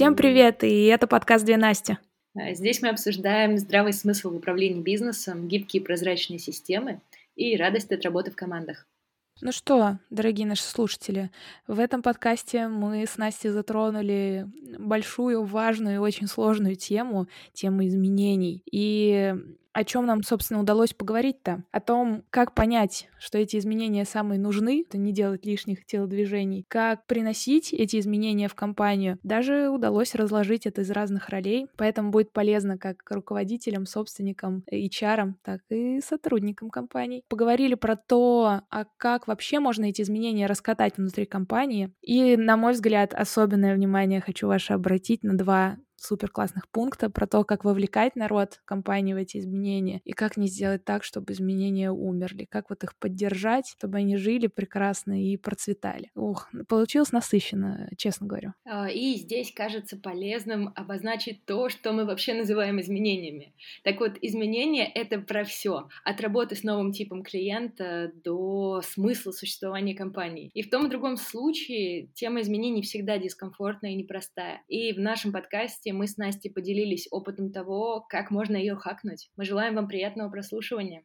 Всем привет, и это подкаст «Две Насти». А, здесь мы обсуждаем здравый смысл в управлении бизнесом, гибкие прозрачные системы и радость от работы в командах. Ну что, дорогие наши слушатели, в этом подкасте мы с Настей затронули большую, важную и очень сложную тему, тему изменений. И о чем нам, собственно, удалось поговорить-то? О том, как понять, что эти изменения самые нужны, это не делать лишних телодвижений, как приносить эти изменения в компанию. Даже удалось разложить это из разных ролей, поэтому будет полезно как руководителям, собственникам, HR, так и сотрудникам компании. Поговорили про то, а как вообще можно эти изменения раскатать внутри компании. И, на мой взгляд, особенное внимание хочу ваше обратить на два супер классных пункта про то, как вовлекать народ, компании в эти изменения, и как не сделать так, чтобы изменения умерли, как вот их поддержать, чтобы они жили прекрасно и процветали. Ух, получилось насыщенно, честно говорю. А, и здесь кажется полезным обозначить то, что мы вообще называем изменениями. Так вот, изменения — это про все, от работы с новым типом клиента до смысла существования компании. И в том и другом случае тема изменений всегда дискомфортная и непростая. И в нашем подкасте подкасте мы с Настей поделились опытом того, как можно ее хакнуть. Мы желаем вам приятного прослушивания.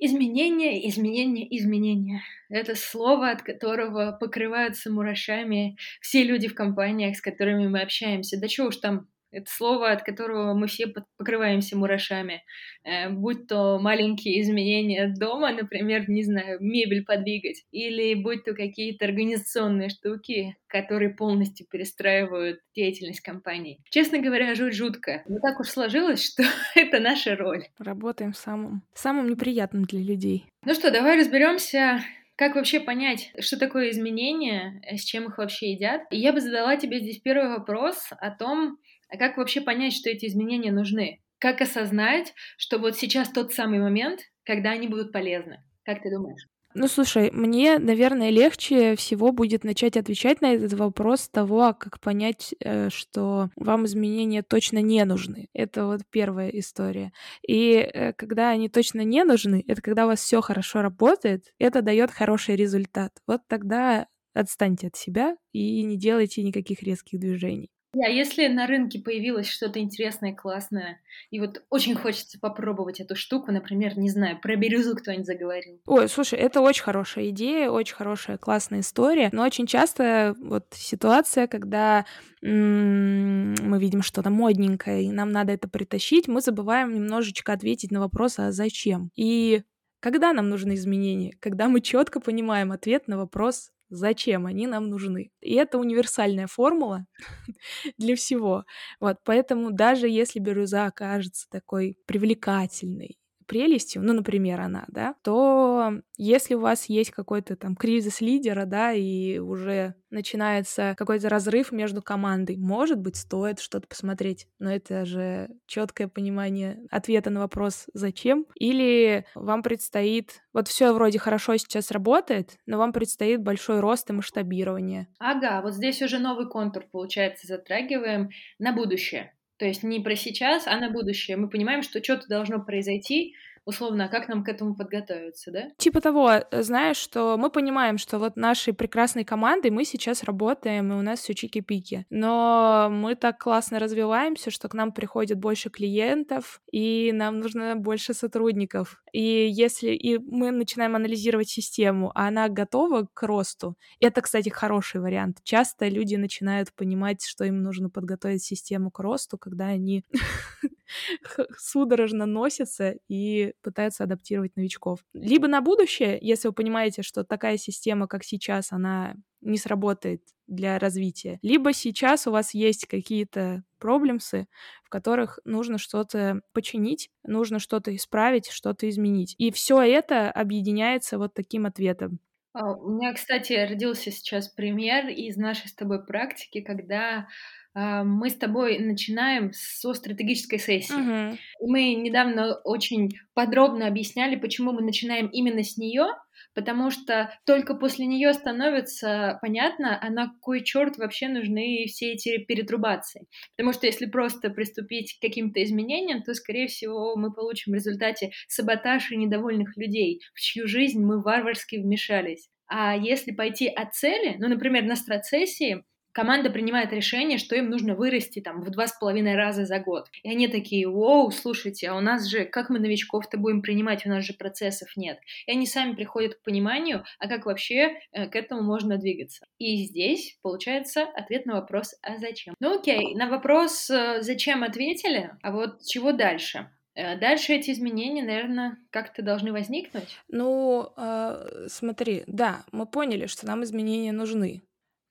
Изменение, изменение, изменение. Это слово, от которого покрываются мурашами все люди в компаниях, с которыми мы общаемся. Да чего уж там это слово, от которого мы все покрываемся мурашами. Э, будь то маленькие изменения дома, например, не знаю, мебель подвигать, или будь то какие-то организационные штуки, которые полностью перестраивают деятельность компании. Честно говоря, жуть жутко. Но так уж сложилось, что это наша роль. Работаем в самом, самом неприятном для людей. Ну что, давай разберемся, как вообще понять, что такое изменения, с чем их вообще едят? И я бы задала тебе здесь первый вопрос о том, а как вообще понять, что эти изменения нужны? Как осознать, что вот сейчас тот самый момент, когда они будут полезны? Как ты думаешь? Ну, слушай, мне, наверное, легче всего будет начать отвечать на этот вопрос того, как понять, э, что вам изменения точно не нужны. Это вот первая история. И э, когда они точно не нужны, это когда у вас все хорошо работает, это дает хороший результат. Вот тогда отстаньте от себя и не делайте никаких резких движений. А если на рынке появилось что-то интересное, классное, и вот очень хочется попробовать эту штуку, например, не знаю, про бирюзу кто-нибудь заговорил. Ой, слушай, это очень хорошая идея, очень хорошая, классная история, но очень часто вот ситуация, когда мы видим что-то модненькое, и нам надо это притащить, мы забываем немножечко ответить на вопрос, а зачем? И когда нам нужны изменения? Когда мы четко понимаем ответ на вопрос зачем они нам нужны. И это универсальная формула для всего. Вот, поэтому даже если бирюза окажется такой привлекательной, прелестью, ну, например, она, да, то если у вас есть какой-то там кризис лидера, да, и уже начинается какой-то разрыв между командой, может быть, стоит что-то посмотреть, но это же четкое понимание ответа на вопрос «зачем?» Или вам предстоит, вот все вроде хорошо сейчас работает, но вам предстоит большой рост и масштабирование. Ага, вот здесь уже новый контур, получается, затрагиваем на будущее. То есть не про сейчас, а на будущее. Мы понимаем, что что-то должно произойти, условно, а как нам к этому подготовиться, да? Типа того, э, знаешь, что мы понимаем, что вот нашей прекрасной командой мы сейчас работаем, и у нас все чики-пики. Но мы так классно развиваемся, что к нам приходит больше клиентов, и нам нужно больше сотрудников. И если и мы начинаем анализировать систему, а она готова к росту, это, кстати, хороший вариант. Часто люди начинают понимать, что им нужно подготовить систему к росту, когда они судорожно носятся и пытаются адаптировать новичков. Либо на будущее, если вы понимаете, что такая система, как сейчас, она не сработает для развития. Либо сейчас у вас есть какие-то проблемсы, в которых нужно что-то починить, нужно что-то исправить, что-то изменить. И все это объединяется вот таким ответом. А, у меня, кстати, родился сейчас пример из нашей с тобой практики, когда а, мы с тобой начинаем со стратегической сессии. Uh-huh. Мы недавно очень подробно объясняли, почему мы начинаем именно с нее, потому что только после нее становится понятно, а на кой черт вообще нужны все эти перетрубации. Потому что если просто приступить к каким-то изменениям, то, скорее всего, мы получим в результате саботаж и недовольных людей, в чью жизнь мы варварски вмешались. А если пойти от цели, ну, например, на страцессии, команда принимает решение, что им нужно вырасти там в два с половиной раза за год. И они такие, воу, слушайте, а у нас же, как мы новичков-то будем принимать, у нас же процессов нет. И они сами приходят к пониманию, а как вообще э, к этому можно двигаться. И здесь получается ответ на вопрос, а зачем? Ну окей, на вопрос, э, зачем ответили, а вот чего дальше? Э, дальше эти изменения, наверное, как-то должны возникнуть. Ну, э, смотри, да, мы поняли, что нам изменения нужны.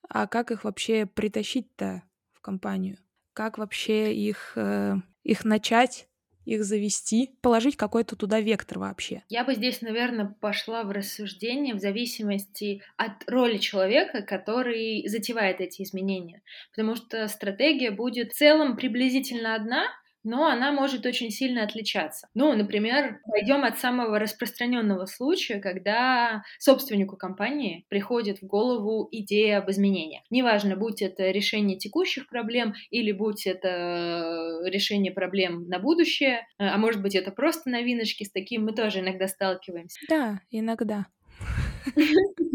А как их вообще притащить-то в компанию? Как вообще их, э, их начать? их завести, положить какой-то туда вектор вообще. Я бы здесь, наверное, пошла в рассуждение в зависимости от роли человека, который затевает эти изменения. Потому что стратегия будет в целом приблизительно одна, но она может очень сильно отличаться. Ну, например, пойдем от самого распространенного случая, когда собственнику компании приходит в голову идея об изменениях. Неважно, будь это решение текущих проблем или будь это решение проблем на будущее, а может быть это просто новиночки, с таким мы тоже иногда сталкиваемся. Да, иногда.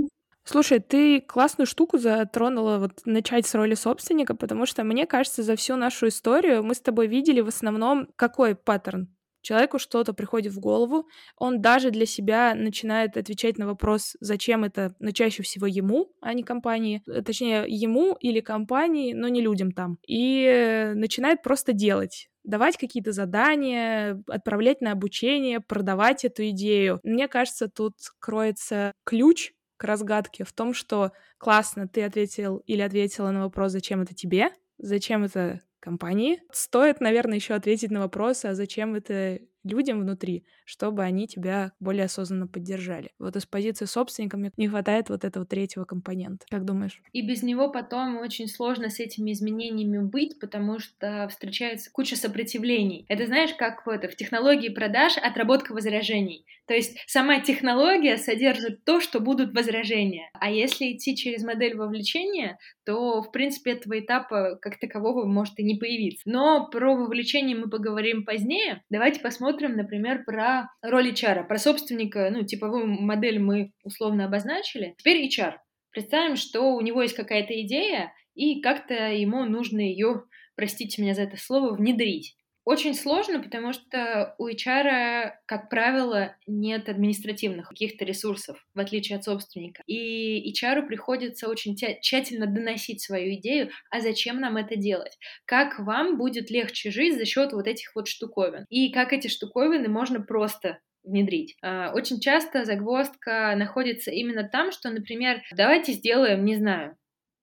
Слушай, ты классную штуку затронула, вот начать с роли собственника, потому что, мне кажется, за всю нашу историю мы с тобой видели в основном какой паттерн. Человеку что-то приходит в голову, он даже для себя начинает отвечать на вопрос, зачем это, но чаще всего ему, а не компании, э, точнее, ему или компании, но не людям там, и начинает просто делать давать какие-то задания, отправлять на обучение, продавать эту идею. Мне кажется, тут кроется ключ к разгадке в том, что классно, ты ответил или ответила на вопрос, зачем это тебе, зачем это компании. Стоит, наверное, еще ответить на вопрос, а зачем это людям внутри, чтобы они тебя более осознанно поддержали. Вот из позиции собственника мне не хватает вот этого третьего компонента. Как думаешь? И без него потом очень сложно с этими изменениями быть, потому что встречается куча сопротивлений. Это знаешь, как вот в технологии продаж отработка возражений. То есть сама технология содержит то, что будут возражения. А если идти через модель вовлечения, то, в принципе, этого этапа как такового может и не появиться. Но про вовлечение мы поговорим позднее. Давайте посмотрим, например, про роль HR, про собственника, ну, типовую модель мы условно обозначили. Теперь HR. Представим, что у него есть какая-то идея, и как-то ему нужно ее, простите меня за это слово, внедрить. Очень сложно, потому что у HR, как правило, нет административных каких-то ресурсов, в отличие от собственника. И HR приходится очень тщательно доносить свою идею, а зачем нам это делать? Как вам будет легче жить за счет вот этих вот штуковин? И как эти штуковины можно просто внедрить. А, очень часто загвоздка находится именно там, что, например, давайте сделаем, не знаю,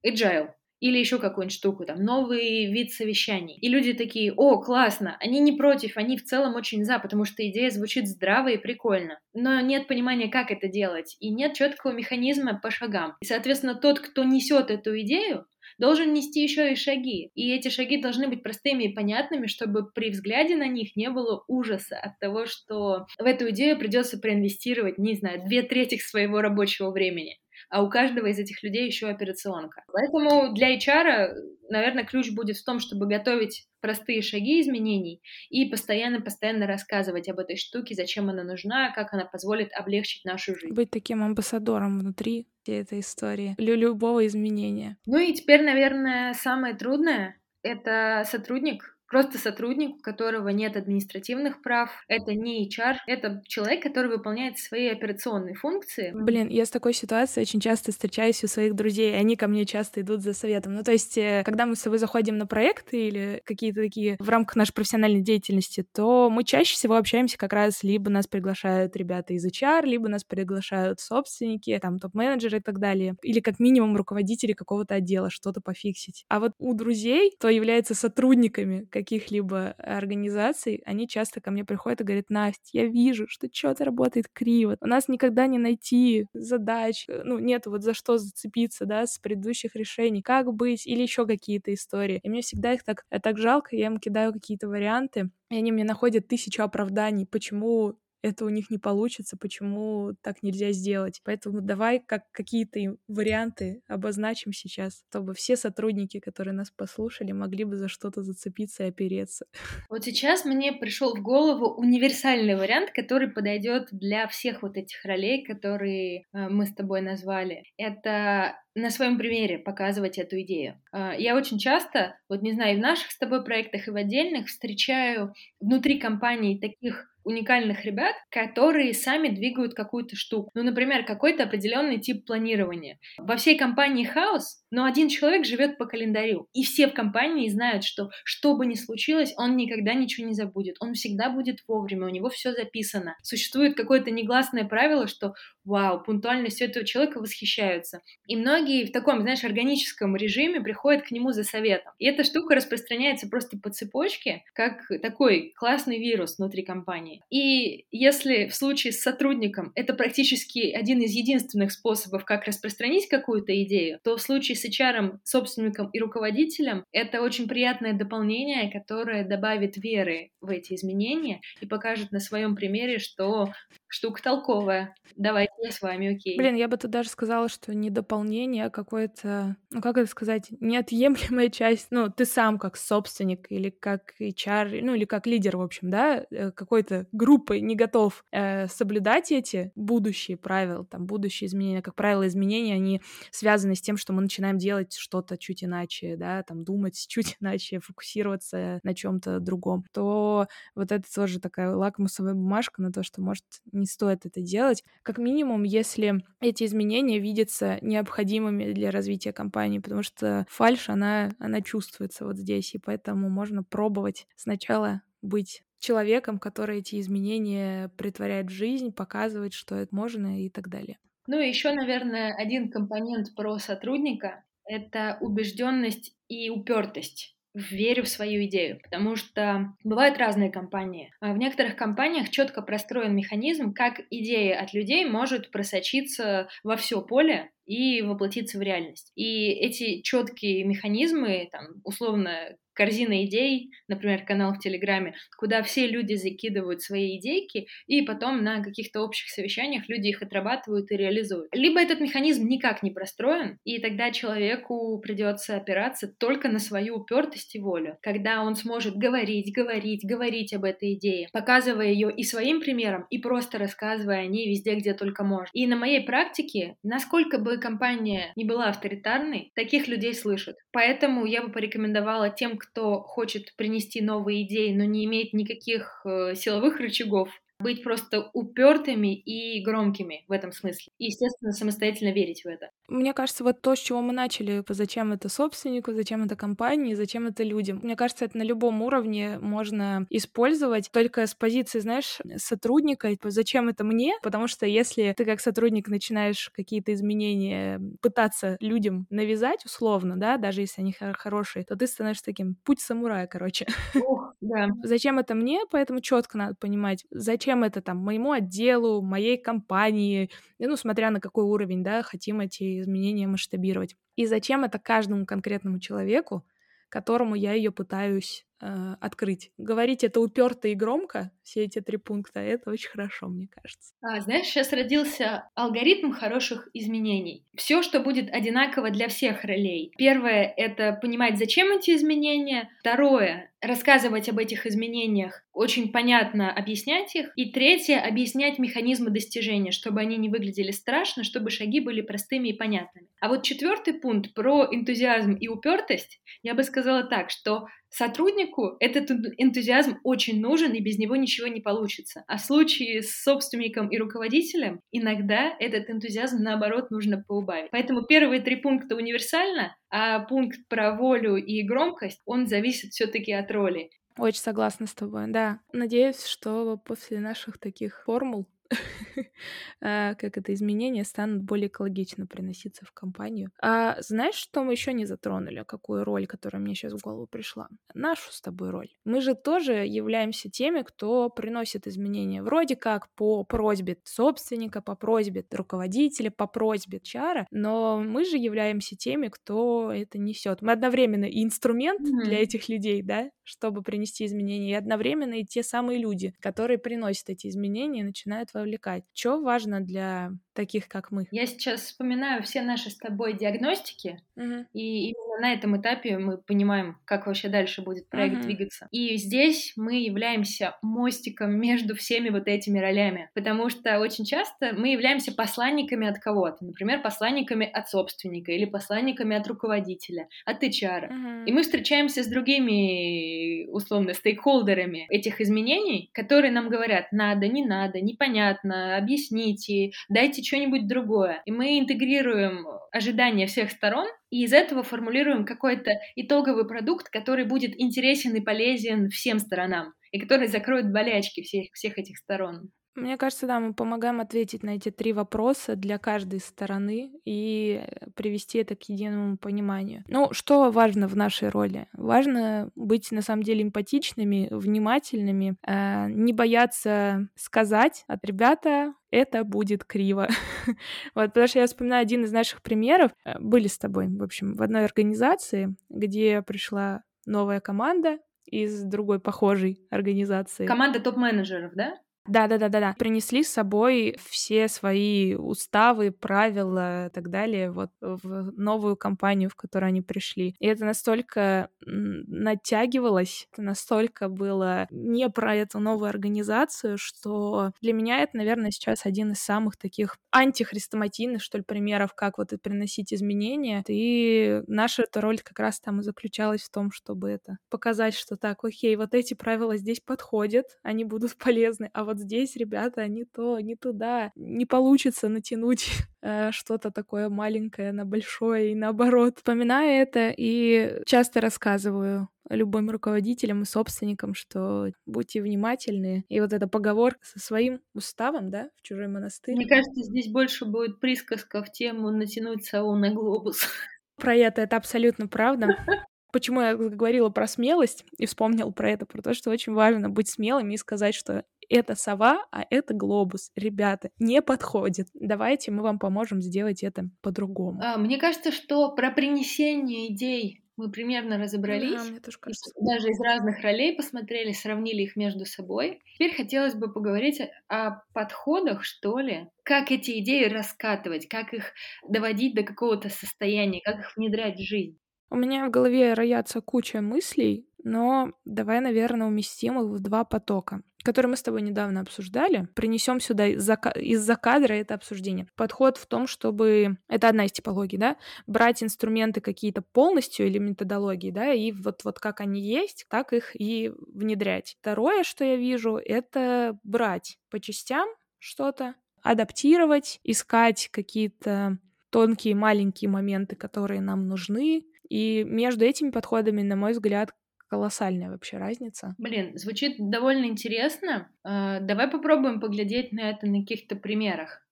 agile или еще какую-нибудь штуку, там, новый вид совещаний. И люди такие, о, классно, они не против, они в целом очень за, потому что идея звучит здраво и прикольно. Но нет понимания, как это делать, и нет четкого механизма по шагам. И, соответственно, тот, кто несет эту идею, должен нести еще и шаги. И эти шаги должны быть простыми и понятными, чтобы при взгляде на них не было ужаса от того, что в эту идею придется проинвестировать, не знаю, две трети своего рабочего времени а у каждого из этих людей еще операционка. Поэтому для HR, наверное, ключ будет в том, чтобы готовить простые шаги изменений и постоянно-постоянно рассказывать об этой штуке, зачем она нужна, как она позволит облегчить нашу жизнь. Быть таким амбассадором внутри всей этой истории, для любого изменения. Ну и теперь, наверное, самое трудное — это сотрудник, просто сотрудник, у которого нет административных прав. Это не HR, это человек, который выполняет свои операционные функции. Блин, я с такой ситуацией очень часто встречаюсь у своих друзей, и они ко мне часто идут за советом. Ну, то есть, э, когда мы с тобой заходим на проекты или какие-то такие в рамках нашей профессиональной деятельности, то мы чаще всего общаемся как раз либо нас приглашают ребята из HR, либо нас приглашают собственники, там, топ-менеджеры и так далее, или как минимум руководители какого-то отдела что-то пофиксить. А вот у друзей, кто является сотрудниками каких-либо организаций, они часто ко мне приходят и говорят, Настя, я вижу, что что-то работает криво. У нас никогда не найти задач, э, ну, нет вот за что зацепиться, да, с предыдущих решений, как быть, или еще какие-то истории. И мне всегда их так, так жалко, я им кидаю какие-то варианты, и они мне находят тысячу оправданий, почему это у них не получится, почему так нельзя сделать. Поэтому давай как какие-то варианты обозначим сейчас, чтобы все сотрудники, которые нас послушали, могли бы за что-то зацепиться и опереться. Вот сейчас мне пришел в голову универсальный вариант, который подойдет для всех вот этих ролей, которые э, мы с тобой назвали. Это на своем примере показывать эту идею. А, я очень часто, вот не знаю, и в наших с тобой проектах, и в отдельных встречаю внутри компаний таких уникальных ребят, которые сами двигают какую-то штуку. Ну, например, какой-то определенный тип планирования. Во всей компании хаос, но один человек живет по календарю. И все в компании знают, что что бы ни случилось, он никогда ничего не забудет. Он всегда будет вовремя, у него все записано. Существует какое-то негласное правило, что вау, пунктуальностью этого человека восхищаются. И многие в таком, знаешь, органическом режиме приходят к нему за советом. И эта штука распространяется просто по цепочке, как такой классный вирус внутри компании. И если в случае с сотрудником это практически один из единственных способов, как распространить какую-то идею, то в случае с HR, собственником и руководителем это очень приятное дополнение, которое добавит веры в эти изменения и покажет на своем примере, что штука толковая. Давайте я с вами, окей. Блин, я бы тут даже сказала, что не дополнение, а какое-то, ну как это сказать, неотъемлемая часть. Ну, ты сам как собственник или как HR, ну или как лидер, в общем, да, э, какой-то группы не готов э, соблюдать эти будущие правила, там, будущие изменения. Как правило, изменения, они связаны с тем, что мы начинаем делать что-то чуть иначе, да, там, думать чуть иначе, фокусироваться на чем то другом. То вот это тоже такая лакмусовая бумажка на то, что, может, не стоит это делать. Как минимум, если эти изменения видятся необходимыми для развития компании, потому что фальш, она, она чувствуется вот здесь, и поэтому можно пробовать сначала быть человеком, который эти изменения притворяет в жизнь, показывает, что это можно и так далее. Ну и еще, наверное, один компонент про сотрудника — это убежденность и упертость верю в свою идею, потому что бывают разные компании. А в некоторых компаниях четко простроен механизм, как идея от людей может просочиться во все поле и воплотиться в реальность. И эти четкие механизмы, там, условно, корзина идей, например, канал в Телеграме, куда все люди закидывают свои идейки, и потом на каких-то общих совещаниях люди их отрабатывают и реализуют. Либо этот механизм никак не простроен, и тогда человеку придется опираться только на свою упертость и волю. Когда он сможет говорить, говорить, говорить об этой идее, показывая ее и своим примером, и просто рассказывая о ней везде, где только может. И на моей практике, насколько бы компания не была авторитарной, таких людей слышат. Поэтому я бы порекомендовала тем, кто хочет принести новые идеи, но не имеет никаких э, силовых рычагов, быть просто упертыми и громкими в этом смысле. И, естественно, самостоятельно верить в это. Мне кажется, вот то, с чего мы начали, зачем это собственнику, зачем это компании, зачем это людям. Мне кажется, это на любом уровне можно использовать, только с позиции, знаешь, сотрудника, зачем это мне, потому что если ты как сотрудник начинаешь какие-то изменения пытаться людям навязать условно, да, даже если они хорошие, то ты становишься таким путь самурая, короче. Ох, да. Зачем это мне? Поэтому четко надо понимать, зачем это там моему отделу, моей компании, ну, смотря на какой уровень, да, хотим эти изменения масштабировать. И зачем это каждому конкретному человеку, которому я ее пытаюсь э, открыть. Говорить это уперто и громко, все эти три пункта, это очень хорошо, мне кажется. А, знаешь, сейчас родился алгоритм хороших изменений. Все, что будет одинаково для всех ролей. Первое — это понимать, зачем эти изменения. Второе — рассказывать об этих изменениях, очень понятно объяснять их. И третье — объяснять механизмы достижения, чтобы они не выглядели страшно, чтобы шаги были простыми и понятными. А вот четвертый пункт про энтузиазм и упертость, я бы сказала так, что Сотруднику этот энтузиазм очень нужен, и без него ничего не получится. А в случае с собственником и руководителем иногда этот энтузиазм, наоборот, нужно поубавить. Поэтому первые три пункта универсально, а пункт про волю и громкость, он зависит все-таки от роли. Очень согласна с тобой, да. Надеюсь, что после наших таких формул как это изменения станут более экологично приноситься в компанию. А знаешь, что мы еще не затронули? Какую роль, которая мне сейчас в голову пришла? Нашу с тобой роль. Мы же тоже являемся теми, кто приносит изменения. Вроде как по просьбе собственника, по просьбе руководителя, по просьбе чара, но мы же являемся теми, кто это несет. Мы одновременно и инструмент mm-hmm. для этих людей, да, чтобы принести изменения, и одновременно и те самые люди, которые приносят эти изменения, начинают вовлекать. Что важно для таких, как мы? Я сейчас вспоминаю все наши с тобой диагностики, угу. и именно на этом этапе мы понимаем, как вообще дальше будет проект угу. двигаться. И здесь мы являемся мостиком между всеми вот этими ролями, потому что очень часто мы являемся посланниками от кого-то, например, посланниками от собственника или посланниками от руководителя, от HR. Угу. И мы встречаемся с другими, условно, стейкхолдерами этих изменений, которые нам говорят, надо, не надо, непонятно, объясните, дайте что-нибудь другое. И мы интегрируем ожидания всех сторон, и из этого формулируем какой-то итоговый продукт, который будет интересен и полезен всем сторонам, и который закроет болячки всех, всех этих сторон. Мне кажется, да, мы помогаем ответить на эти три вопроса для каждой стороны и привести это к единому пониманию. Ну, что важно в нашей роли? Важно быть, на самом деле, эмпатичными, внимательными, э, не бояться сказать от ребята, это будет криво. вот, потому что я вспоминаю один из наших примеров. Э, были с тобой, в общем, в одной организации, где пришла новая команда из другой похожей организации. Команда топ-менеджеров, да? Да-да-да-да-да. Принесли с собой все свои уставы, правила и так далее вот в новую компанию, в которую они пришли. И это настолько натягивалось, это настолько было не про эту новую организацию, что для меня это, наверное, сейчас один из самых таких антихрестоматийных, что ли, примеров, как вот приносить изменения. И наша эта роль как раз там и заключалась в том, чтобы это показать, что так, окей, вот эти правила здесь подходят, они будут полезны, а вот здесь, ребята, не то, не туда. Не получится натянуть э, что-то такое маленькое на большое и наоборот. Вспоминаю это и часто рассказываю любым руководителям и собственникам, что будьте внимательны. И вот эта поговорка со своим уставом, да, в чужой монастырь. Мне кажется, здесь больше будет присказка в тему натянуть сову на глобус. Про это это абсолютно правда. Почему я говорила про смелость и вспомнил про это, про то, что очень важно быть смелыми и сказать, что это сова, а это глобус. Ребята, не подходит. Давайте мы вам поможем сделать это по-другому. А, мне кажется, что про принесение идей мы примерно разобрались. Да, мне тоже кажется. Даже из разных ролей посмотрели, сравнили их между собой. Теперь хотелось бы поговорить о подходах, что ли. Как эти идеи раскатывать, как их доводить до какого-то состояния, как их внедрять в жизнь. У меня в голове роятся куча мыслей, но давай, наверное, уместим их в два потока которые мы с тобой недавно обсуждали, принесем сюда из-за кадра это обсуждение. Подход в том, чтобы... Это одна из типологий, да? Брать инструменты какие-то полностью или методологии, да, и вот, вот как они есть, так их и внедрять. Второе, что я вижу, это брать по частям что-то, адаптировать, искать какие-то тонкие маленькие моменты, которые нам нужны, и между этими подходами, на мой взгляд, колоссальная вообще разница. Блин, звучит довольно интересно. Э, давай попробуем поглядеть на это на каких-то примерах.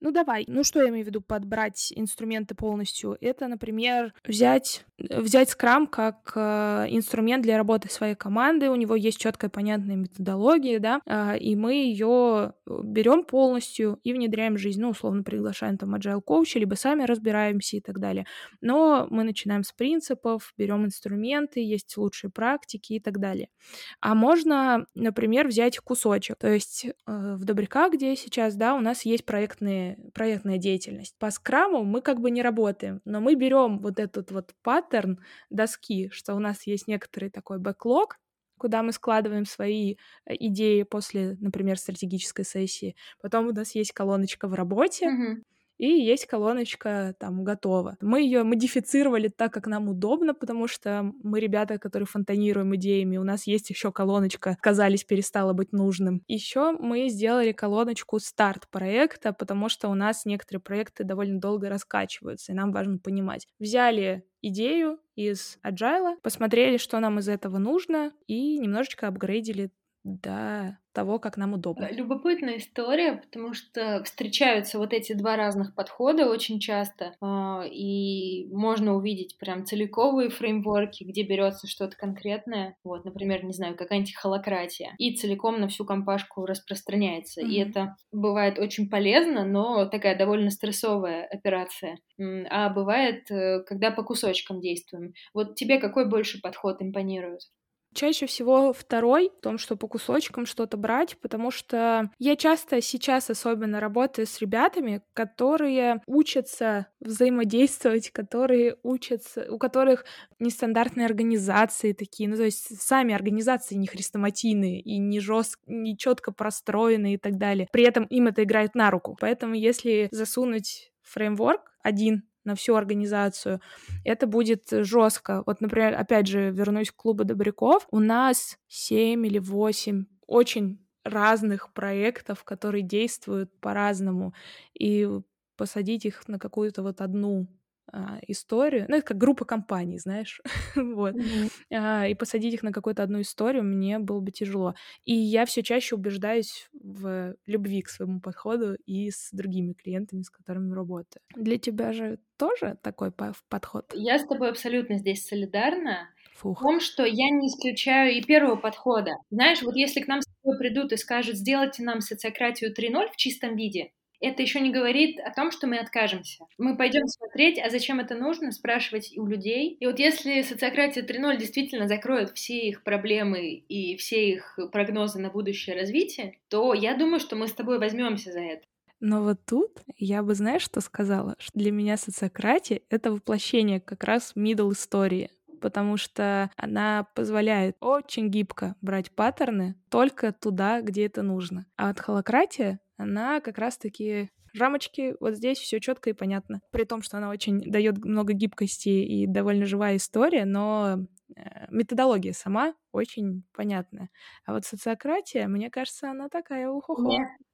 Ну давай. Ну что я имею в виду подбрать инструменты полностью? Это, например, взять взять Scrum как э, инструмент для работы своей команды. У него есть четкая понятная методология, да, э, и мы ее берем полностью и внедряем в жизнь. Ну, условно приглашаем там agile коуча, либо сами разбираемся и так далее. Но мы начинаем с принципов, берем инструменты, есть лучшие практики и так далее. А можно, например, взять кусочек. То есть э, в Добряка, где сейчас, да, у нас есть проектные проектная деятельность. По скраму мы как бы не работаем, но мы берем вот этот вот паттерн доски, что у нас есть некоторый такой бэклог, куда мы складываем свои э, идеи после, например, стратегической сессии. Потом у нас есть колоночка в работе, mm-hmm и есть колоночка там готова. Мы ее модифицировали так, как нам удобно, потому что мы ребята, которые фонтанируем идеями, у нас есть еще колоночка «Казались перестала быть нужным». Еще мы сделали колоночку «Старт проекта», потому что у нас некоторые проекты довольно долго раскачиваются, и нам важно понимать. Взяли идею из Agile, посмотрели, что нам из этого нужно, и немножечко апгрейдили до того, как нам удобно. Э, любопытная история, потому что встречаются вот эти два разных подхода очень часто, а, и можно увидеть прям целиковые фреймворки, где берется что-то конкретное, вот, например, не знаю, какая-нибудь холократия, и целиком на всю компашку распространяется. Mm-hmm. И это бывает очень полезно, но такая довольно стрессовая операция. А бывает, э, когда по кусочкам действуем. Вот тебе какой больше подход импонирует? Чаще всего второй, в том, что по кусочкам что-то брать, потому что я часто сейчас особенно работаю с ребятами, которые учатся взаимодействовать, которые учатся, у которых нестандартные организации такие, ну то есть сами организации не хрестоматийные и не жестко, не четко простроенные и так далее. При этом им это играет на руку. Поэтому если засунуть фреймворк один на всю организацию, это будет жестко. Вот, например, опять же, вернусь к клубу добряков. У нас 7 или 8 очень разных проектов, которые действуют по-разному, и посадить их на какую-то вот одну а, историю, ну, это как группа компаний, знаешь, вот, mm-hmm. а, и посадить их на какую-то одну историю мне было бы тяжело. И я все чаще убеждаюсь в любви к своему подходу и с другими клиентами, с которыми работаю. Для тебя же тоже такой подход? Я с тобой абсолютно здесь солидарна. Фух. В том, что я не исключаю и первого подхода. Знаешь, вот если к нам с тобой придут и скажут, сделайте нам социократию 3.0 в чистом виде, это еще не говорит о том, что мы откажемся. Мы пойдем смотреть, а зачем это нужно, спрашивать у людей. И вот если социократия 3.0 действительно закроет все их проблемы и все их прогнозы на будущее развитие, то я думаю, что мы с тобой возьмемся за это. Но вот тут я бы, знаешь, что сказала? Что для меня социократия — это воплощение как раз middle истории потому что она позволяет очень гибко брать паттерны только туда, где это нужно. А вот холократия она как раз-таки рамочки, вот здесь все четко и понятно. При том, что она очень дает много гибкости и довольно живая история, но э, методология сама очень понятная. А вот социократия, мне кажется, она такая ухо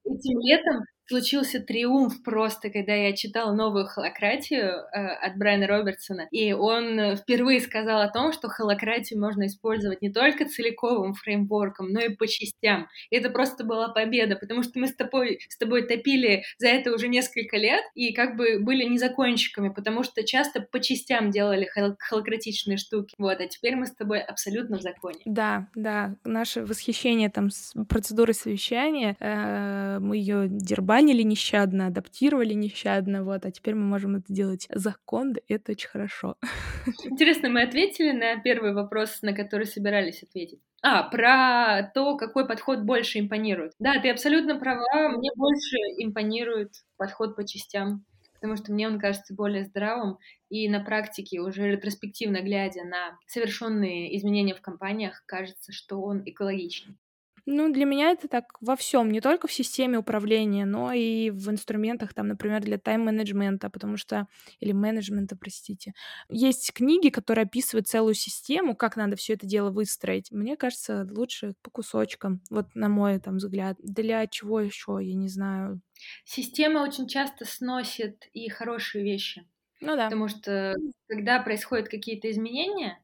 этим летом случился триумф просто, когда я читала новую холократию э, от Брайана Робертсона, и он впервые сказал о том, что холократию можно использовать не только целиковым фреймворком, но и по частям. И это просто была победа, потому что мы с тобой, с тобой топили за это уже несколько лет, и как бы были незакончиками, потому что часто по частям делали хол- холократичные штуки. Вот, а теперь мы с тобой абсолютно в законе. Да, да, наше восхищение там с процедурой совещания, э, мы ее дербали банили нещадно, адаптировали нещадно, вот, а теперь мы можем это делать закон, и это очень хорошо. Интересно, мы ответили на первый вопрос, на который собирались ответить. А, про то, какой подход больше импонирует. Да, ты абсолютно права, мне больше импонирует подход по частям, потому что мне он кажется более здравым, и на практике, уже ретроспективно глядя на совершенные изменения в компаниях, кажется, что он экологичнее. Ну, для меня это так во всем, не только в системе управления, но и в инструментах, там, например, для тайм-менеджмента, потому что, или менеджмента, простите. Есть книги, которые описывают целую систему, как надо все это дело выстроить. Мне кажется, лучше по кусочкам, вот на мой там взгляд. Для чего еще, я не знаю. Система очень часто сносит и хорошие вещи. Ну да. Потому что когда происходят какие-то изменения,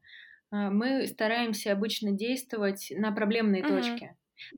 а, мы стараемся обычно действовать на проблемные uh-huh. точки.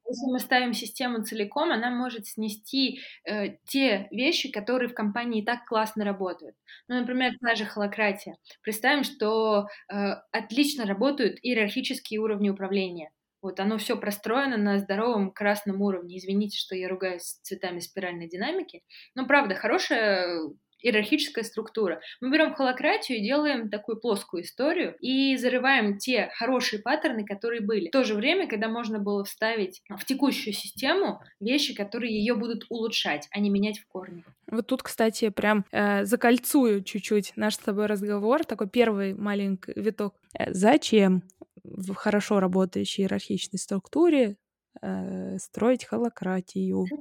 Если мы ставим систему целиком, она может снести э, те вещи, которые в компании и так классно работают. Ну, например, та же холократия. Представим, что э, отлично работают иерархические уровни управления. Вот оно все простроено на здоровом красном уровне. Извините, что я ругаюсь цветами спиральной динамики. Но правда, хорошая иерархическая структура. Мы берем холократию и делаем такую плоскую историю и зарываем те хорошие паттерны, которые были. В то же время, когда можно было вставить в текущую систему вещи, которые ее будут улучшать, а не менять в корне. Вот тут, кстати, прям э, закольцую чуть-чуть наш с тобой разговор, такой первый маленький виток. Э, зачем в хорошо работающей иерархичной структуре э, строить холократию.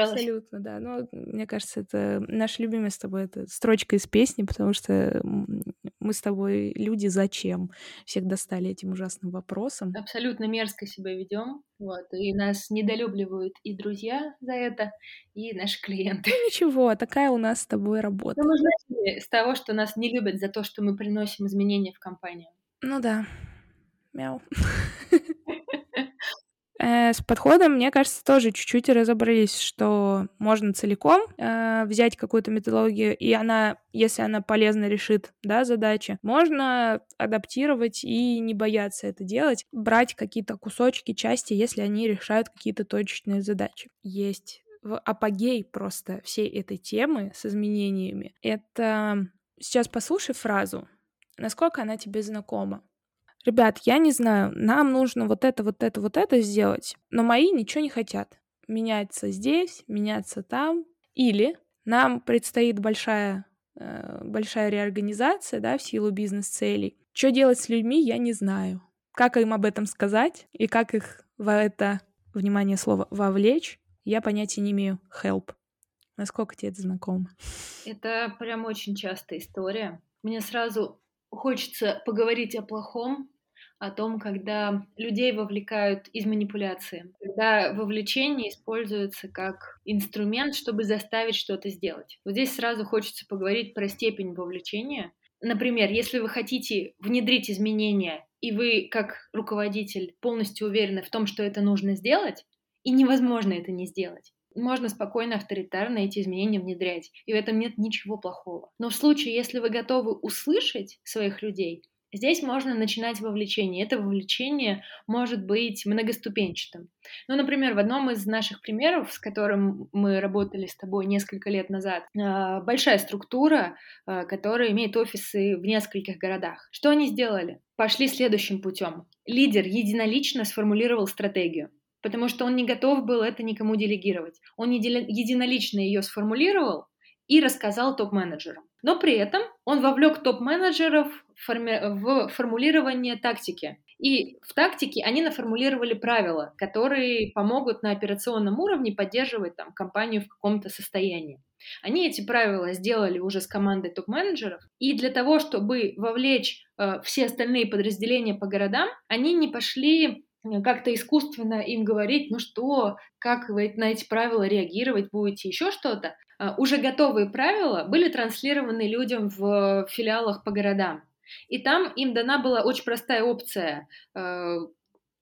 Абсолютно, да. Но мне кажется, это наша любимая с тобой это строчка из песни, потому что мы с тобой люди зачем? Всех достали этим ужасным вопросом. Абсолютно мерзко себя ведем. Вот, и нас недолюбливают и друзья за это, и наши клиенты. Ну ничего, такая у нас с тобой работа. Ну, мы начали с того, что нас не любят за то, что мы приносим изменения в компанию. Ну да. Мяу. Э, с подходом, мне кажется, тоже чуть-чуть разобрались, что можно целиком э, взять какую-то методологию, и она, если она полезно решит да, задачи, можно адаптировать и не бояться это делать, брать какие-то кусочки, части, если они решают какие-то точечные задачи. Есть в апогей просто всей этой темы с изменениями. Это сейчас послушай фразу насколько она тебе знакома. Ребят, я не знаю, нам нужно вот это, вот это, вот это сделать, но мои ничего не хотят. Меняться здесь, меняться там. Или нам предстоит большая, э, большая реорганизация, да, в силу бизнес-целей. Что делать с людьми, я не знаю. Как им об этом сказать и как их в это, внимание слова, вовлечь, я понятия не имею. Help. Насколько тебе это знакомо? Это прям очень частая история. Мне сразу хочется поговорить о плохом, о том, когда людей вовлекают из манипуляции, когда вовлечение используется как инструмент, чтобы заставить что-то сделать. Вот здесь сразу хочется поговорить про степень вовлечения. Например, если вы хотите внедрить изменения, и вы как руководитель полностью уверены в том, что это нужно сделать, и невозможно это не сделать, можно спокойно, авторитарно эти изменения внедрять, и в этом нет ничего плохого. Но в случае, если вы готовы услышать своих людей, Здесь можно начинать вовлечение. Это вовлечение может быть многоступенчатым. Ну, например, в одном из наших примеров, с которым мы работали с тобой несколько лет назад, а, большая структура, а, которая имеет офисы в нескольких городах. Что они сделали? Пошли следующим путем. Лидер единолично сформулировал стратегию потому что он не готов был это никому делегировать. Он единолично ее сформулировал и рассказал топ-менеджерам. Но при этом он вовлек топ-менеджеров в формулирование тактики. И в тактике они наформулировали правила, которые помогут на операционном уровне поддерживать там, компанию в каком-то состоянии. Они эти правила сделали уже с командой топ-менеджеров, и для того, чтобы вовлечь э, все остальные подразделения по городам, они не пошли как-то искусственно им говорить, ну что, как вы на эти правила реагировать будете, еще что-то. А, уже готовые правила были транслированы людям в филиалах по городам. И там им дана была очень простая опция э,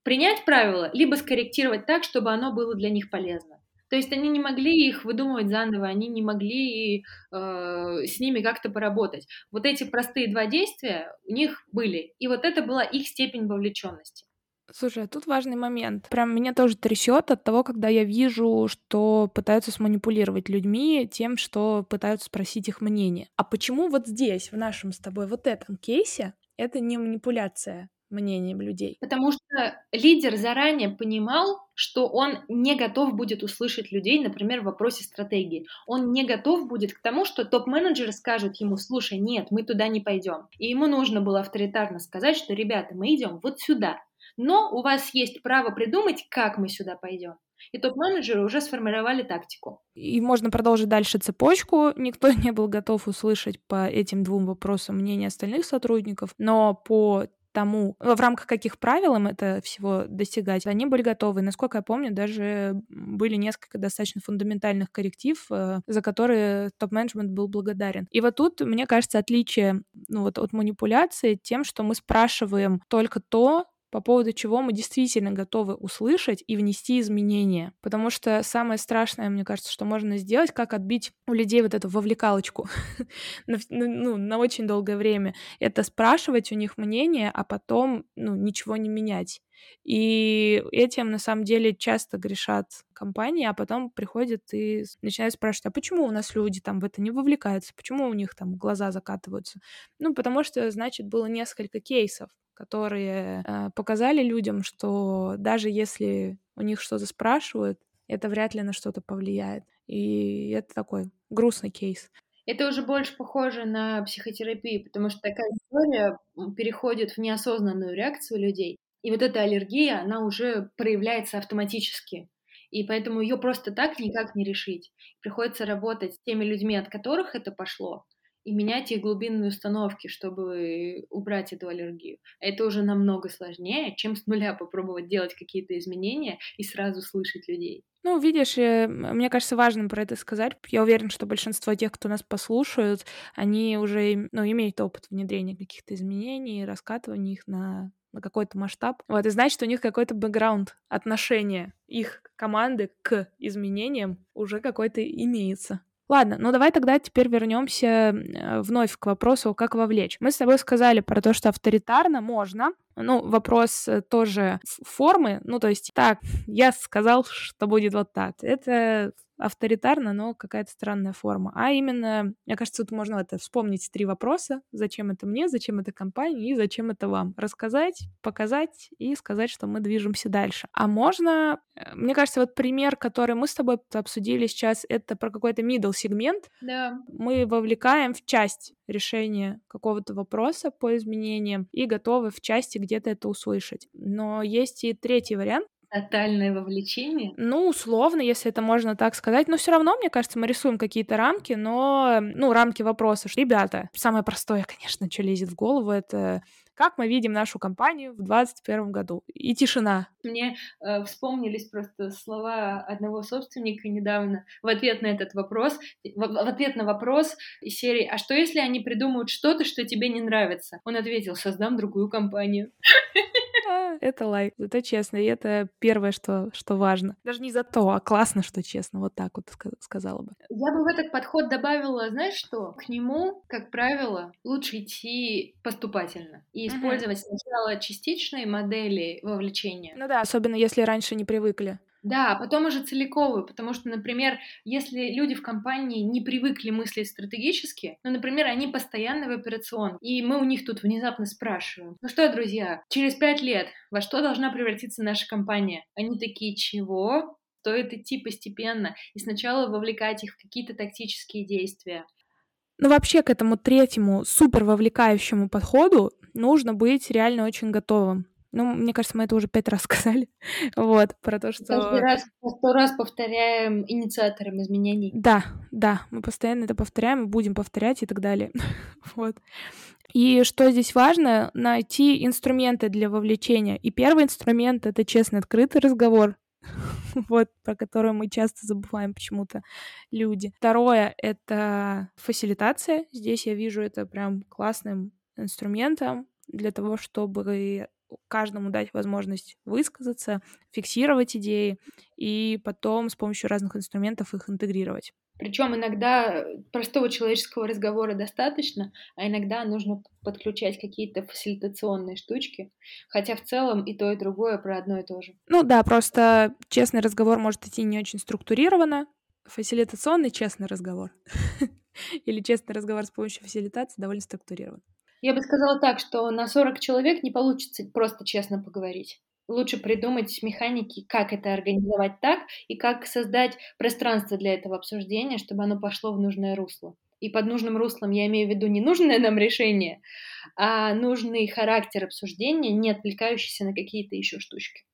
принять правила, либо скорректировать так, чтобы оно было для них полезно. То есть они не могли их выдумывать заново, они не могли э, с ними как-то поработать. Вот эти простые два действия у них были, и вот это была их степень вовлеченности. Слушай, а тут важный момент. Прям меня тоже трясет от того, когда я вижу, что пытаются сманипулировать людьми тем, что пытаются спросить их мнение. А почему вот здесь, в нашем с тобой вот этом кейсе, это не манипуляция мнением людей? Потому что лидер заранее понимал, что он не готов будет услышать людей, например, в вопросе стратегии. Он не готов будет к тому, что топ-менеджеры скажут ему, слушай, нет, мы туда не пойдем. И ему нужно было авторитарно сказать, что, ребята, мы идем вот сюда но у вас есть право придумать, как мы сюда пойдем. И топ-менеджеры уже сформировали тактику. И можно продолжить дальше цепочку. Никто не был готов услышать по этим двум вопросам мнение остальных сотрудников, но по тому, в рамках каких правил им это всего достигать, они были готовы. Насколько я помню, даже были несколько достаточно фундаментальных корректив, э, за которые топ-менеджмент был благодарен. И вот тут, мне кажется, отличие ну, вот, от манипуляции тем, что мы спрашиваем только то, по поводу чего мы действительно готовы услышать и внести изменения. Потому что самое страшное, мне кажется, что можно сделать, как отбить у людей вот эту вовлекалочку на, ну, на очень долгое время. Это спрашивать у них мнение, а потом ну, ничего не менять. И этим, на самом деле, часто грешат компании, а потом приходят и начинают спрашивать, а почему у нас люди там в это не вовлекаются, почему у них там глаза закатываются? Ну, потому что, значит, было несколько кейсов, которые э, показали людям, что даже если у них что-то спрашивают, это вряд ли на что-то повлияет. И это такой грустный кейс. Это уже больше похоже на психотерапию, потому что такая история переходит в неосознанную реакцию людей. И вот эта аллергия, она уже проявляется автоматически. И поэтому ее просто так никак не решить. Приходится работать с теми людьми, от которых это пошло, и менять их глубинные установки, чтобы убрать эту аллергию. Это уже намного сложнее, чем с нуля попробовать делать какие-то изменения и сразу слышать людей. Ну, видишь, э, мне кажется важным про это сказать. Я уверена, что большинство тех, кто нас послушают, они уже ну, имеют опыт внедрения каких-то изменений, раскатывания их на на какой-то масштаб. Вот, и значит, у них какой-то бэкграунд, отношение их команды к изменениям уже какой-то имеется. Ладно, ну давай тогда теперь вернемся вновь к вопросу, как вовлечь. Мы с тобой сказали про то, что авторитарно можно, Ну, вопрос э, тоже формы, ну, то есть, так, я сказал, что будет вот так. Это авторитарно, но какая-то странная форма. А именно, мне кажется, тут можно это вспомнить три вопроса. Зачем это мне, зачем это компании и зачем это вам? Рассказать, показать и сказать, что мы движемся дальше. А можно, э, мне кажется, вот пример, который мы с тобой обсудили сейчас, это про какой-то middle сегмент. Да. Мы вовлекаем в часть решения какого-то вопроса по изменениям и готовы в части где-то это услышать. Но есть и третий вариант, Тотальное вовлечение? Ну, условно, если это можно так сказать. Но все равно, мне кажется, мы рисуем какие-то рамки, но, ну, рамки вопроса. Ребята, самое простое, конечно, что лезет в голову, это как мы видим нашу компанию в 2021 году. И тишина. Мне э, вспомнились просто слова одного собственника недавно в ответ на этот вопрос, в, в ответ на вопрос из серии «А что, если они придумают что-то, что тебе не нравится?» Он ответил «Создам другую компанию». это лайк. Это честно, и это первое, что, что важно. Даже не за то, а классно, что честно. Вот так вот сказала бы. Я бы в этот подход добавила, знаешь что? К нему, как правило, лучше идти поступательно и использовать uh-huh. сначала частичные модели вовлечения. Ну да, особенно если раньше не привыкли. Да, потом уже целиковую, потому что, например, если люди в компании не привыкли мыслить стратегически, ну, например, они постоянно в операцион, и мы у них тут внезапно спрашиваем, ну что, друзья, через пять лет во что должна превратиться наша компания? Они такие, чего? Стоит идти постепенно и сначала вовлекать их в какие-то тактические действия. Ну, вообще к этому третьему супер вовлекающему подходу нужно быть реально очень готовым. Ну, мне кажется, мы это уже пять раз сказали. вот, про то, что... Каждый раз, сто раз повторяем инициатором изменений. Да, да, мы постоянно это повторяем, будем повторять и так далее. вот. И что здесь важно? Найти инструменты для вовлечения. И первый инструмент — это честный, открытый разговор. вот, про который мы часто забываем почему-то люди. Второе — это фасилитация. Здесь я вижу это прям классным инструментом для того, чтобы каждому дать возможность высказаться, фиксировать идеи и потом с помощью разных инструментов их интегрировать. Причем иногда простого человеческого разговора достаточно, а иногда нужно подключать какие-то фасилитационные штучки, хотя в целом и то, и другое про одно и то же. Ну да, просто честный разговор может идти не очень структурированно, фасилитационный честный разговор или честный разговор с помощью фасилитации довольно структурирован. Я бы сказала так, что на 40 человек не получится просто честно поговорить. Лучше придумать механики, как это организовать так, и как создать пространство для этого обсуждения, чтобы оно пошло в нужное русло. И под нужным руслом я имею в виду не нужное нам решение, а нужный характер обсуждения, не отвлекающийся на какие-то еще штучки.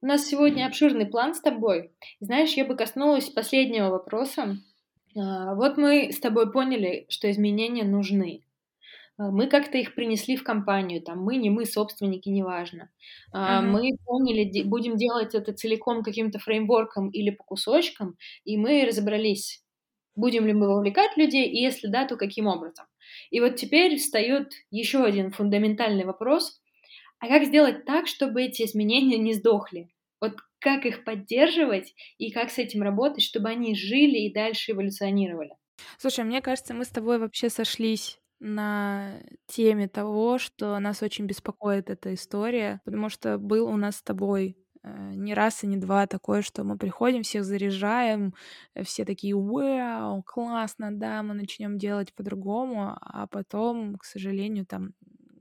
У нас сегодня обширный план с тобой. Знаешь, я бы коснулась последнего вопроса. А, вот мы с тобой поняли, что изменения нужны. А, мы как-то их принесли в компанию, там мы, не мы, собственники, неважно. Uh-huh. Мы поняли, будем делать это целиком каким-то фреймворком или по кусочкам, и мы разобрались, будем ли мы вовлекать людей, и если да, то каким образом. И вот теперь встает еще один фундаментальный вопрос, а как сделать так, чтобы эти изменения не сдохли? Вот как их поддерживать и как с этим работать, чтобы они жили и дальше эволюционировали? Слушай, мне кажется, мы с тобой вообще сошлись на теме того, что нас очень беспокоит эта история, потому что был у нас с тобой э, не раз и не два такое, что мы приходим, всех заряжаем, все такие, вау, классно, да, мы начнем делать по-другому, а потом, к сожалению, там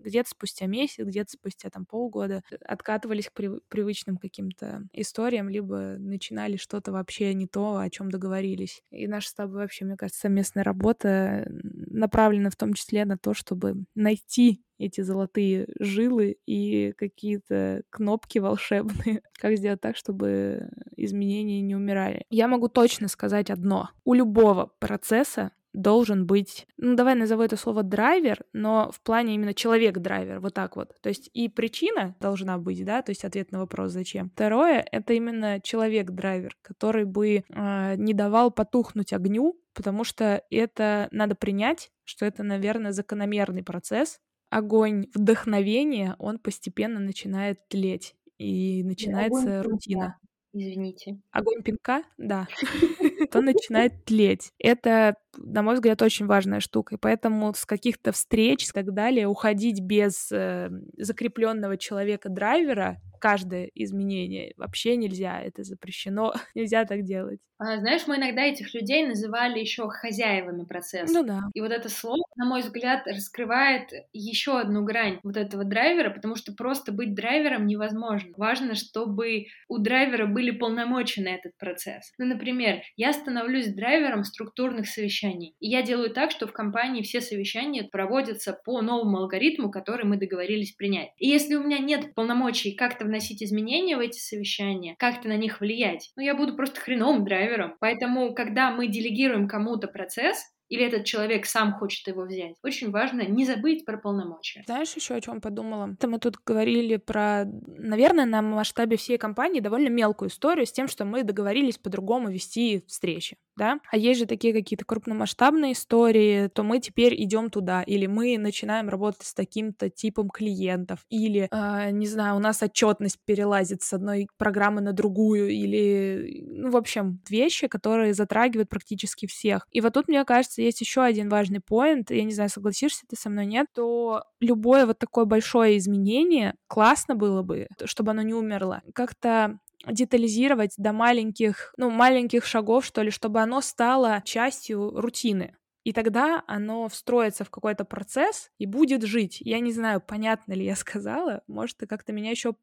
где-то спустя месяц, где-то спустя там полгода откатывались к прив- привычным каким-то историям, либо начинали что-то вообще не то, о чем договорились. И наша с тобой вообще, мне кажется, совместная работа направлена в том числе на то, чтобы найти эти золотые жилы и какие-то кнопки волшебные. Как сделать так, чтобы изменения не умирали? Я могу точно сказать одно. У любого процесса должен быть, ну давай назову это слово драйвер, но в плане именно человек-драйвер, вот так вот. То есть и причина должна быть, да, то есть ответ на вопрос зачем. Второе — это именно человек-драйвер, который бы э, не давал потухнуть огню, потому что это надо принять, что это, наверное, закономерный процесс. Огонь вдохновения, он постепенно начинает тлеть, и начинается огонь рутина. Извините. Огонь пинка? Да. То начинает тлеть. Это на мой взгляд, очень важная штука. И поэтому с каких-то встреч и так далее уходить без э, закрепленного человека-драйвера каждое изменение. Вообще нельзя, это запрещено, нельзя так делать. А, знаешь, мы иногда этих людей называли еще хозяевами процесса. Ну да. И вот это слово, на мой взгляд, раскрывает еще одну грань вот этого драйвера, потому что просто быть драйвером невозможно. Важно, чтобы у драйвера были полномочия на этот процесс. Ну, например, я становлюсь драйвером структурных совещаний. И я делаю так, что в компании все совещания проводятся по новому алгоритму, который мы договорились принять. И если у меня нет полномочий как-то вносить изменения в эти совещания, как-то на них влиять, ну, я буду просто хреновым драйвером. Поэтому, когда мы делегируем кому-то процесс, или этот человек сам хочет его взять. Очень важно не забыть про полномочия. Знаешь, еще о чем подумала? Это мы тут говорили про, наверное, на масштабе всей компании довольно мелкую историю с тем, что мы договорились по-другому вести встречи да, а есть же такие какие-то крупномасштабные истории, то мы теперь идем туда, или мы начинаем работать с таким-то типом клиентов, или, э, не знаю, у нас отчетность перелазит с одной программы на другую, или, ну, в общем, вещи, которые затрагивают практически всех. И вот тут, мне кажется, есть еще один важный поинт, я не знаю, согласишься ты со мной, нет, то любое вот такое большое изменение классно было бы, чтобы оно не умерло. Как-то детализировать до маленьких, ну, маленьких шагов, что ли, чтобы оно стало частью рутины. И тогда оно встроится в какой-то процесс и будет жить. Я не знаю, понятно ли я сказала. Может, ты как-то меня еще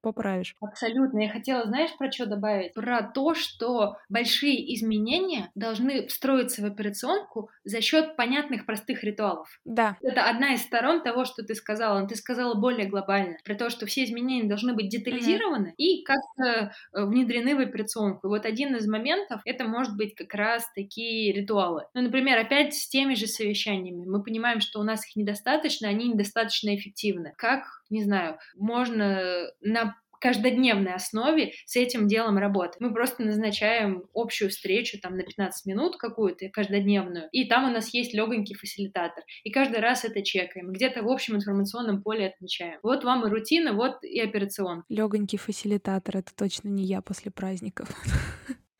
поправишь. Абсолютно. Я хотела, знаешь, про что добавить? Про то, что большие изменения должны встроиться в операционку за счет понятных простых ритуалов. Да. Это одна из сторон того, что ты сказала. Но ты сказала более глобально. Про то, что все изменения должны быть детализированы mm-hmm. и как-то э, внедрены в операционку. И вот один из моментов это может быть как раз такие ритуалы. Ну, например, опять с теми же совещаниями. Мы понимаем, что у нас их недостаточно, они недостаточно эффективны. Как не знаю, можно на каждодневной основе с этим делом работать. Мы просто назначаем общую встречу там на 15 минут какую-то каждодневную, и там у нас есть легонький фасилитатор. И каждый раз это чекаем. Где-то в общем информационном поле отмечаем. Вот вам и рутина, вот и операцион. Легонький фасилитатор — это точно не я после праздников.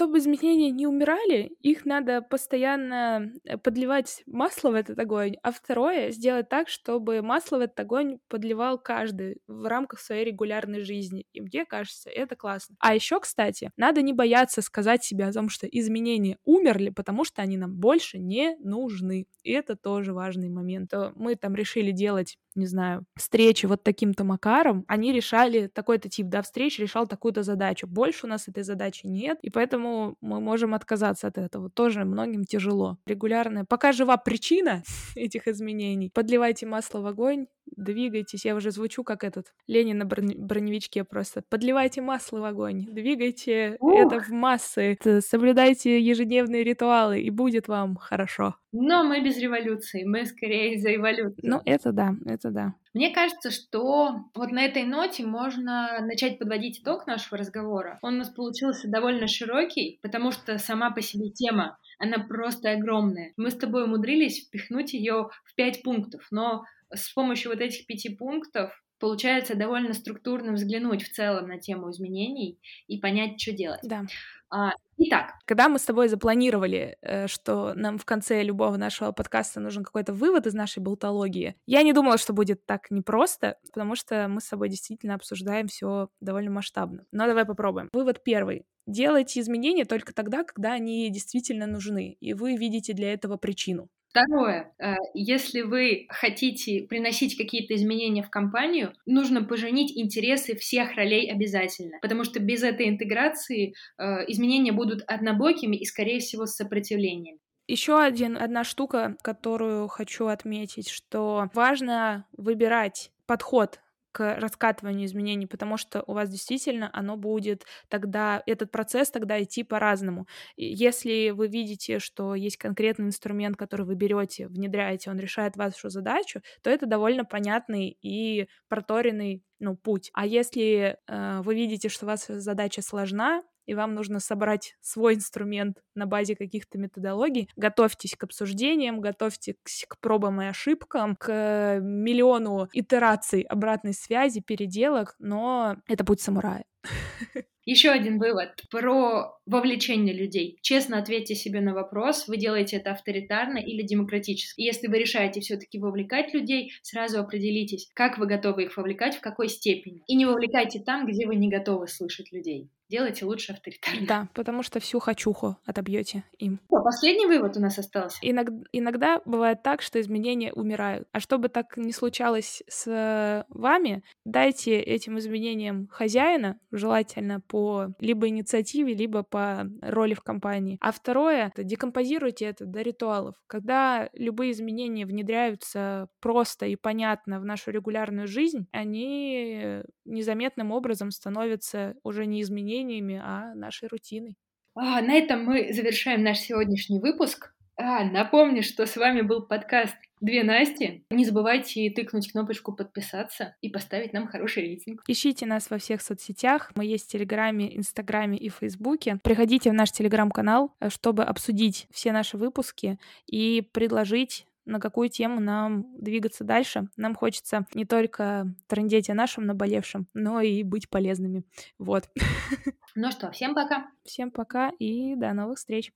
чтобы изменения не умирали, их надо постоянно э, подливать масло в этот огонь, а второе — сделать так, чтобы масло в этот огонь подливал каждый в рамках своей регулярной жизни. И мне кажется, это классно. А еще, кстати, надо не бояться сказать себе о том, что изменения умерли, потому что они нам больше не нужны. И это тоже важный момент. Мы там решили делать не знаю, встречи вот таким-то макаром, они решали такой-то тип, да, встреч решал такую-то задачу. Больше у нас этой задачи нет, и поэтому мы можем отказаться от этого. Тоже многим тяжело. Регулярная. Пока жива причина этих изменений, подливайте масло в огонь, двигайтесь. Я уже звучу как этот Ленин на броневичке просто. Подливайте масло в огонь, двигайте Ух! это в массы, соблюдайте ежедневные ритуалы, и будет вам хорошо. Но мы без революции, мы скорее за эволюцию. Ну, это да, это да. Мне кажется, что вот на этой ноте можно начать подводить итог нашего разговора. Он у нас получился довольно широкий, потому что сама по себе тема, она просто огромная. Мы с тобой умудрились впихнуть ее в пять пунктов, но с помощью вот этих пяти пунктов получается довольно структурно взглянуть в целом на тему изменений и понять, что делать. Да. А, итак. Когда мы с тобой запланировали, э, что нам в конце любого нашего подкаста нужен какой-то вывод из нашей болтологии, я не думала, что будет так непросто, потому что мы с тобой действительно обсуждаем все довольно масштабно. Но давай попробуем. Вывод первый. Делайте изменения только тогда, когда они действительно нужны, и вы видите для этого причину. Второе, э, если вы хотите приносить какие-то изменения в компанию, нужно поженить интересы всех ролей обязательно, потому что без этой интеграции э, изменения будут однобокими и, скорее всего, с сопротивлением. Еще один, одна штука, которую хочу отметить, что важно выбирать подход к раскатыванию изменений, потому что у вас действительно оно будет тогда, этот процесс тогда идти по-разному. Если вы видите, что есть конкретный инструмент, который вы берете, внедряете, он решает вашу задачу, то это довольно понятный и проторенный ну, путь. А если э, вы видите, что вас задача сложна, и вам нужно собрать свой инструмент на базе каких-то методологий. Готовьтесь к обсуждениям, готовьтесь к пробам и ошибкам, к миллиону итераций обратной связи, переделок, но это путь самурая. Еще один вывод про вовлечение людей. Честно ответьте себе на вопрос, вы делаете это авторитарно или демократически. И если вы решаете все-таки вовлекать людей, сразу определитесь, как вы готовы их вовлекать, в какой степени. И не вовлекайте там, где вы не готовы слышать людей делайте лучше авторитарно. Да, потому что всю хочуху отобьете им. О, последний вывод у нас остался. Иногда, иногда бывает так, что изменения умирают. А чтобы так не случалось с вами, дайте этим изменениям хозяина, желательно по либо инициативе, либо по роли в компании. А второе, декомпозируйте это до ритуалов. Когда любые изменения внедряются просто и понятно в нашу регулярную жизнь, они незаметным образом становятся уже не изменениями, изменениями, а нашей рутиной. А, на этом мы завершаем наш сегодняшний выпуск. А, напомню, что с вами был подкаст «Две Насти». Не забывайте тыкнуть кнопочку «Подписаться» и поставить нам хороший рейтинг. Ищите нас во всех соцсетях. Мы есть в Телеграме, Инстаграме и Фейсбуке. Приходите в наш Телеграм-канал, э, чтобы обсудить все наши выпуски и предложить на какую тему нам двигаться дальше. Нам хочется не только трындеть о нашем наболевшем, но и быть полезными. Вот. Ну что, всем пока. Всем пока и до новых встреч.